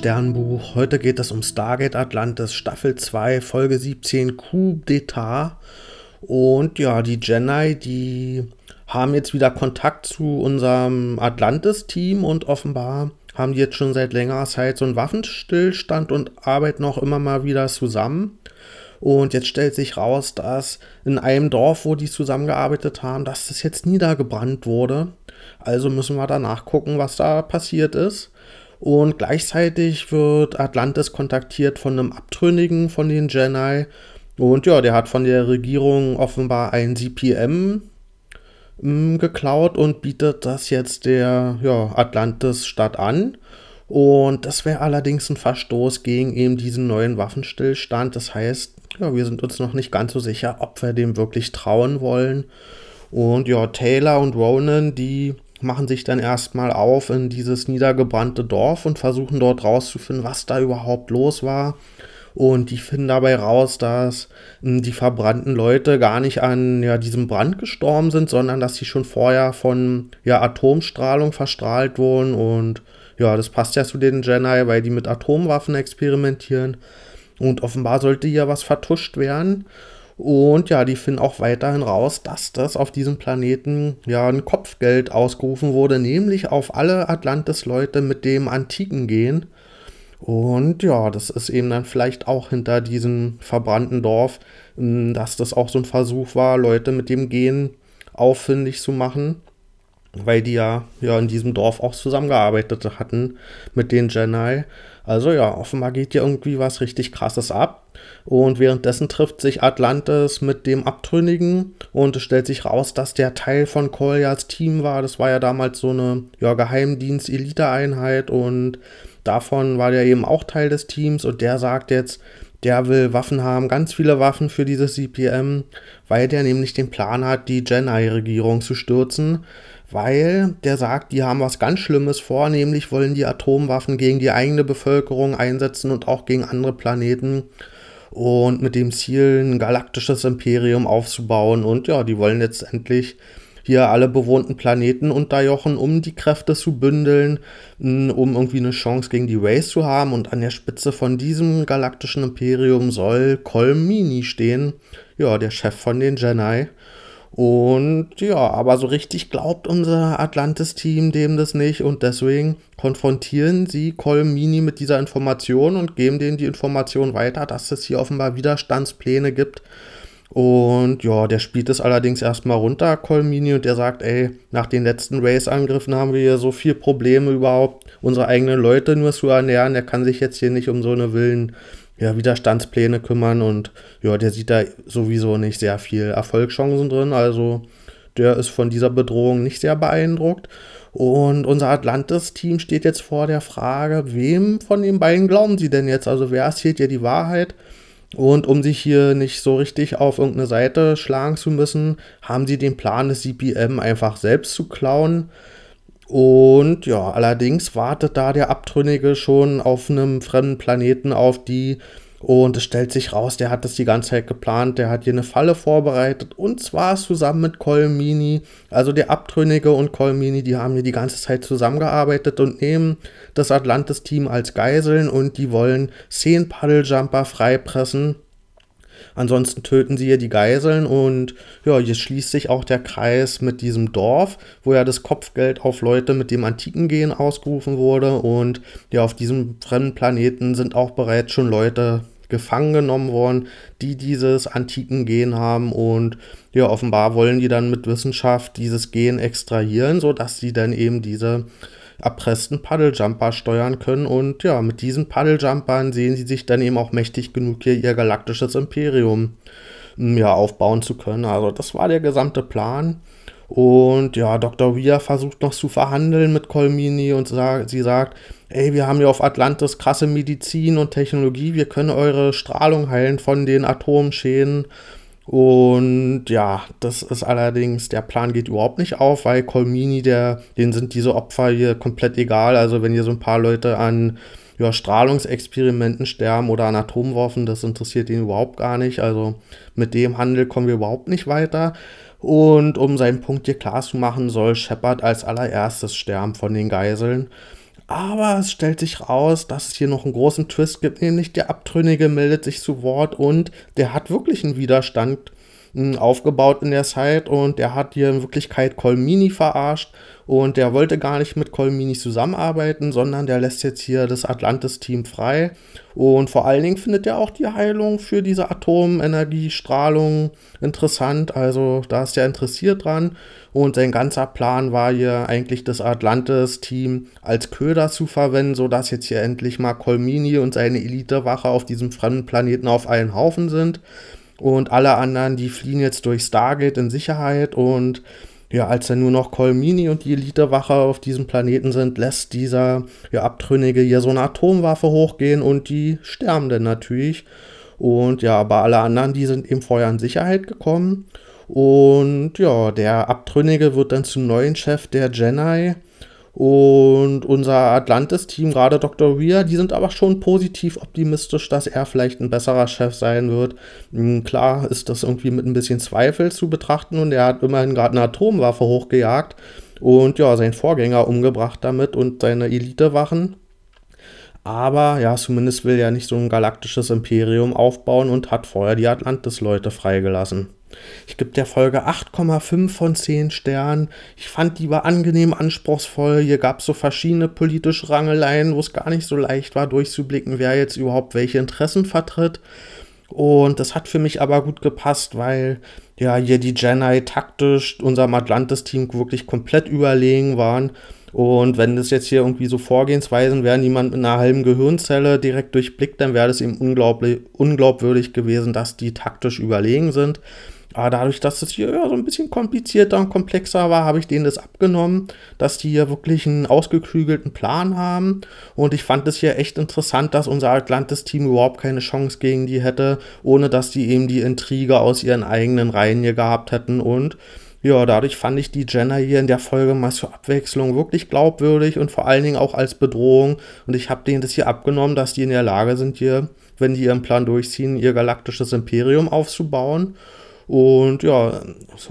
Sternbuch. Heute geht es um Stargate Atlantis, Staffel 2, Folge 17, Coup d'Etat. Und ja, die Jedi, die haben jetzt wieder Kontakt zu unserem Atlantis-Team und offenbar haben die jetzt schon seit längerer Zeit so einen Waffenstillstand und arbeiten auch immer mal wieder zusammen. Und jetzt stellt sich raus, dass in einem Dorf, wo die zusammengearbeitet haben, dass das jetzt niedergebrannt wurde. Also müssen wir danach gucken, was da passiert ist. Und gleichzeitig wird Atlantis kontaktiert von einem Abtrünnigen von den Jedi. Und ja, der hat von der Regierung offenbar ein CPM mh, mm, geklaut und bietet das jetzt der ja, Atlantis-Stadt an. Und das wäre allerdings ein Verstoß gegen eben diesen neuen Waffenstillstand. Das heißt, ja, wir sind uns noch nicht ganz so sicher, ob wir dem wirklich trauen wollen. Und ja, Taylor und Ronan, die machen sich dann erstmal auf in dieses niedergebrannte Dorf und versuchen dort rauszufinden, was da überhaupt los war. Und die finden dabei raus, dass hm, die verbrannten Leute gar nicht an ja, diesem Brand gestorben sind, sondern dass sie schon vorher von ja, Atomstrahlung verstrahlt wurden. Und ja, das passt ja zu den Jedi, weil die mit Atomwaffen experimentieren. Und offenbar sollte hier was vertuscht werden. Und ja, die finden auch weiterhin raus, dass das auf diesem Planeten ja ein Kopfgeld ausgerufen wurde, nämlich auf alle Atlantis-Leute mit dem Antiken gehen. Und ja, das ist eben dann vielleicht auch hinter diesem verbrannten Dorf, hm, dass das auch so ein Versuch war, Leute mit dem Gen auffindig zu machen, weil die ja, ja in diesem Dorf auch zusammengearbeitet hatten mit den Jedi. Also ja, offenbar geht hier irgendwie was richtig krasses ab. Und währenddessen trifft sich Atlantis mit dem Abtrünnigen und es stellt sich raus, dass der Teil von Kolyas Team war. Das war ja damals so eine ja, Geheimdienst-Elite-Einheit und davon war der eben auch Teil des Teams und der sagt jetzt, der will Waffen haben, ganz viele Waffen für dieses CPM, weil der nämlich den Plan hat, die Jedi-Regierung zu stürzen weil der sagt, die haben was ganz Schlimmes vor, nämlich wollen die Atomwaffen gegen die eigene Bevölkerung einsetzen und auch gegen andere Planeten und mit dem Ziel, ein galaktisches Imperium aufzubauen. Und ja, die wollen letztendlich hier alle bewohnten Planeten unterjochen, um die Kräfte zu bündeln, um irgendwie eine Chance gegen die Race zu haben. Und an der Spitze von diesem galaktischen Imperium soll Colmini stehen, ja, der Chef von den Jedi. Und ja, aber so richtig glaubt unser Atlantis-Team dem das nicht und deswegen konfrontieren sie Colmini mit dieser Information und geben denen die Information weiter, dass es hier offenbar Widerstandspläne gibt. Und ja, der spielt es allerdings erstmal runter, Colmini, und der sagt, ey, nach den letzten Race-Angriffen haben wir hier so viel Probleme überhaupt, unsere eigenen Leute nur zu ernähren. Der kann sich jetzt hier nicht um so eine Willen ja, Widerstandspläne kümmern und ja, der sieht da sowieso nicht sehr viel Erfolgschancen drin. Also der ist von dieser Bedrohung nicht sehr beeindruckt. Und unser Atlantis-Team steht jetzt vor der Frage, wem von den beiden glauben sie denn jetzt? Also wer erzählt ihr die Wahrheit? Und um sich hier nicht so richtig auf irgendeine Seite schlagen zu müssen, haben sie den Plan, das CPM einfach selbst zu klauen. Und ja, allerdings wartet da der Abtrünnige schon auf einem fremden Planeten auf die. Und es stellt sich raus, der hat das die ganze Zeit geplant. Der hat hier eine Falle vorbereitet. Und zwar zusammen mit Colmini. Also der Abtrünnige und Colmini, die haben hier die ganze Zeit zusammengearbeitet und nehmen das Atlantis-Team als Geiseln. Und die wollen zehn Paddeljumper freipressen Ansonsten töten sie hier die Geiseln und ja, hier schließt sich auch der Kreis mit diesem Dorf, wo ja das Kopfgeld auf Leute mit dem antiken Gen ausgerufen wurde und ja, auf diesem fremden Planeten sind auch bereits schon Leute gefangen genommen worden, die dieses antiken Gen haben und ja, offenbar wollen die dann mit Wissenschaft dieses Gen extrahieren, sodass sie dann eben diese erpressten Paddeljumper steuern können. Und ja, mit diesen Paddlejumpern sehen sie sich dann eben auch mächtig genug, hier ihr galaktisches Imperium hm, ja, aufbauen zu können. Also das war der gesamte Plan. Und ja, Dr. Weir versucht noch zu verhandeln mit Colmini und sagt, sie sagt, ey, wir haben ja auf Atlantis krasse Medizin und Technologie, wir können eure Strahlung heilen von den Atomschäden. Und ja, das ist allerdings, der Plan geht überhaupt nicht auf, weil Colmini, der, denen sind diese Opfer hier komplett egal. Also wenn hier so ein paar Leute an ja, Strahlungsexperimenten sterben oder an Atomwaffen, das interessiert ihn überhaupt gar nicht. Also mit dem Handel kommen wir überhaupt nicht weiter. Und um seinen Punkt hier klar zu machen, soll Shepard als allererstes sterben von den Geiseln. Aber es stellt sich raus, dass es hier noch einen großen Twist gibt, nämlich der Abtrünnige meldet sich zu Wort und der hat wirklich einen Widerstand aufgebaut in der Zeit und der hat hier in Wirklichkeit Colmini verarscht und der wollte gar nicht mit Colmini zusammenarbeiten, sondern der lässt jetzt hier das Atlantis-Team frei. Und vor allen Dingen findet er auch die Heilung für diese Atomenergiestrahlung interessant. Also da ist er interessiert dran. Und sein ganzer Plan war hier eigentlich das Atlantis-Team als Köder zu verwenden, sodass jetzt hier endlich mal Colmini und seine Elitewache auf diesem fremden Planeten auf einen Haufen sind. Und alle anderen, die fliehen jetzt durch Stargate in Sicherheit und ja, als dann nur noch Colmini und die Elitewache auf diesem Planeten sind, lässt dieser ja, Abtrünnige hier so eine Atomwaffe hochgehen und die sterben dann natürlich. Und ja, aber alle anderen, die sind eben vorher in Sicherheit gekommen. Und ja, der Abtrünnige wird dann zum neuen Chef der Jedi. Und unser Atlantis-Team, gerade Dr. Weir, die sind aber schon positiv optimistisch, dass er vielleicht ein besserer Chef sein wird. Hm, klar ist das irgendwie mit ein bisschen Zweifel zu betrachten und er hat immerhin gerade eine Atomwaffe hochgejagt und ja, seinen Vorgänger umgebracht damit und seine Elitewachen. Aber ja, zumindest will er nicht so ein galaktisches Imperium aufbauen und hat vorher die Atlantis-Leute freigelassen. Ich gebe der Folge 8,5 von 10 Sternen. Ich fand die war angenehm anspruchsvoll. Hier gab es so verschiedene politische Rangeleien, wo es gar nicht so leicht war, durchzublicken, wer jetzt überhaupt welche Interessen vertritt. Und das hat für mich aber gut gepasst, weil ja hier die Jedi taktisch unserem Atlantis-Team wirklich komplett überlegen waren. Und wenn das jetzt hier irgendwie so Vorgehensweisen wären, die man mit einer halben Gehirnzelle direkt durchblickt, dann wäre das eben unglaublich, unglaubwürdig gewesen, dass die taktisch überlegen sind. Aber dadurch, dass es hier ja, so ein bisschen komplizierter und komplexer war, habe ich denen das abgenommen, dass die hier wirklich einen ausgeklügelten Plan haben. Und ich fand es hier echt interessant, dass unser Atlantis-Team überhaupt keine Chance gegen die hätte, ohne dass die eben die Intrige aus ihren eigenen Reihen hier gehabt hätten. Und ja, dadurch fand ich die Jenner hier in der Folge mal zur Abwechslung wirklich glaubwürdig und vor allen Dingen auch als Bedrohung. Und ich habe denen das hier abgenommen, dass die in der Lage sind, hier, wenn die ihren Plan durchziehen, ihr galaktisches Imperium aufzubauen. Und ja,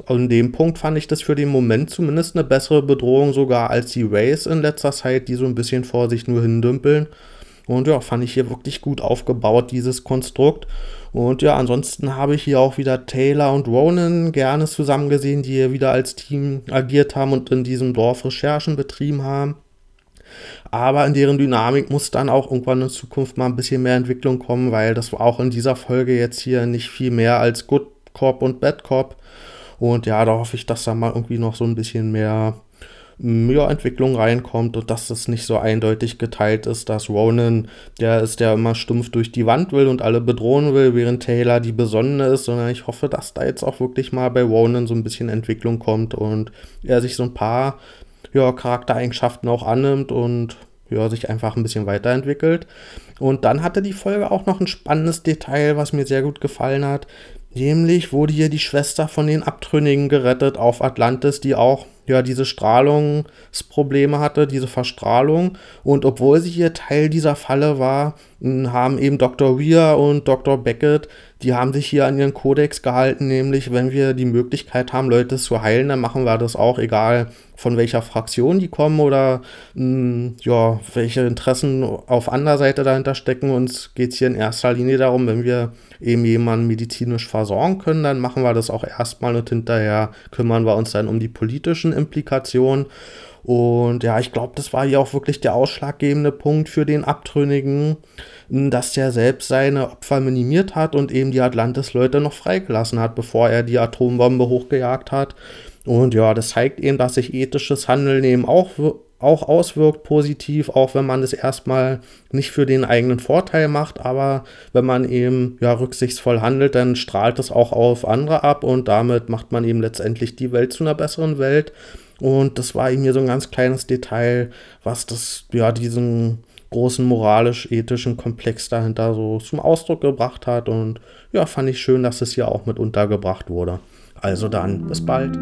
an dem Punkt fand ich das für den Moment zumindest eine bessere Bedrohung sogar als die Rays in letzter Zeit, die so ein bisschen vor sich nur hindümpeln. Und ja, fand ich hier wirklich gut aufgebaut, dieses Konstrukt. Und ja, ansonsten habe ich hier auch wieder Taylor und Ronan gerne zusammen gesehen, die hier wieder als Team agiert haben und in diesem Dorf Recherchen betrieben haben. Aber in deren Dynamik muss dann auch irgendwann in Zukunft mal ein bisschen mehr Entwicklung kommen, weil das auch in dieser Folge jetzt hier nicht viel mehr als Good Cop und Bad Cop. Und ja, da hoffe ich, dass da mal irgendwie noch so ein bisschen mehr ja, Entwicklung reinkommt und dass das nicht so eindeutig geteilt ist, dass Ronan der ist, der immer stumpf durch die Wand will und alle bedrohen will, während Taylor die Besonnene ist, sondern ich hoffe, dass da jetzt auch wirklich mal bei Ronan so ein bisschen Entwicklung kommt und er sich so ein paar ja, Charaktereigenschaften auch annimmt und ja, sich einfach ein bisschen weiterentwickelt. Und dann hatte die Folge auch noch ein spannendes Detail, was mir sehr gut gefallen hat. Nämlich wurde hier die Schwester von den Abtrünnigen gerettet auf Atlantis, die auch ja diese Strahlungsprobleme hatte, diese Verstrahlung. Und obwohl sie hier Teil dieser Falle war, haben eben Dr. Weir und Dr. Beckett, die haben sich hier an ihren Kodex gehalten, nämlich wenn wir die Möglichkeit haben, Leute zu heilen, dann machen wir das auch, egal von welcher Fraktion die kommen oder mh, ja, welche Interessen auf anderer Seite dahinter stecken. Uns geht es hier in erster Linie darum, wenn wir eben jemanden medizinisch versorgen können, dann machen wir das auch erstmal und hinterher kümmern wir uns dann um die politischen Implikationen. Und ja, ich glaube, das war hier auch wirklich der ausschlaggebende Punkt für den Abtrünnigen, dass der selbst seine Opfer minimiert hat und eben die Atlantis-Leute noch freigelassen hat, bevor er die Atombombe hochgejagt hat. Und ja, das zeigt eben, dass sich ethisches Handeln eben auch, auch auswirkt positiv, auch wenn man es erstmal nicht für den eigenen Vorteil macht, aber wenn man eben ja rücksichtsvoll handelt, dann strahlt es auch auf andere ab und damit macht man eben letztendlich die Welt zu einer besseren Welt. Und das war eben hier so ein ganz kleines Detail, was das, ja, diesen großen moralisch-ethischen Komplex dahinter so zum Ausdruck gebracht hat. Und ja, fand ich schön, dass es hier auch mit untergebracht wurde. Also dann, bis bald.